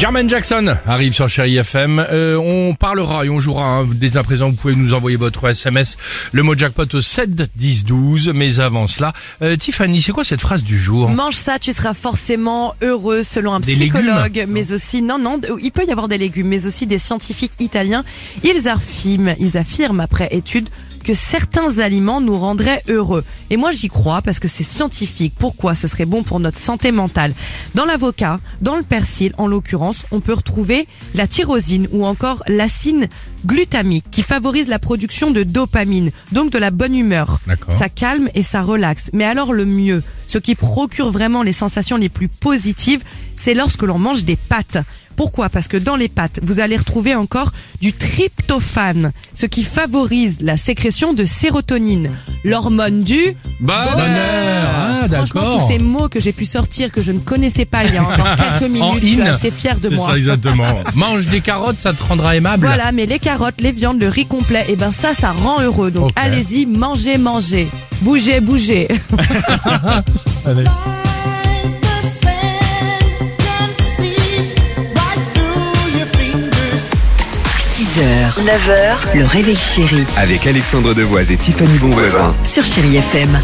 Jermaine Jackson arrive sur Chéri FM. Euh, on parlera et on jouera. hein. Dès à présent, vous pouvez nous envoyer votre SMS, le mot jackpot au 7 10 12. Mais avant cela, euh, Tiffany, c'est quoi cette phrase du jour? Mange ça, tu seras forcément heureux selon un Des psychologue, légumes mais aussi non non, il peut y avoir des légumes, mais aussi des scientifiques italiens. Ils affirment, ils affirment après étude que certains aliments nous rendraient heureux. Et moi j'y crois parce que c'est scientifique. Pourquoi ce serait bon pour notre santé mentale? Dans l'avocat, dans le persil en l'occurrence, on peut retrouver la tyrosine ou encore l'acine glutamique qui favorise la production de dopamine, donc de la bonne humeur. Ça calme et ça relaxe. Mais alors le mieux, ce qui procure vraiment les sensations les plus positives, c'est lorsque l'on mange des pâtes. Pourquoi? Parce que dans les pâtes, vous allez retrouver encore du tryptophane, ce qui favorise la sécrétion de sérotonine, l'hormone du Ah, Franchement, tous ces mots que j'ai pu sortir que je ne connaissais pas il y a encore quelques minutes, En je suis in. assez fière de C'est moi. ça exactement. Mange des carottes, ça te rendra aimable. Voilà, mais les carottes, les viandes, le riz complet, et ben ça, ça rend heureux. Donc allez-y, mangez, mangez. Bougez, bougez. 6h, 9h, le réveil chéri Avec Alexandre Devoise et Tiffany Bonvoisin. sur Chérie FM.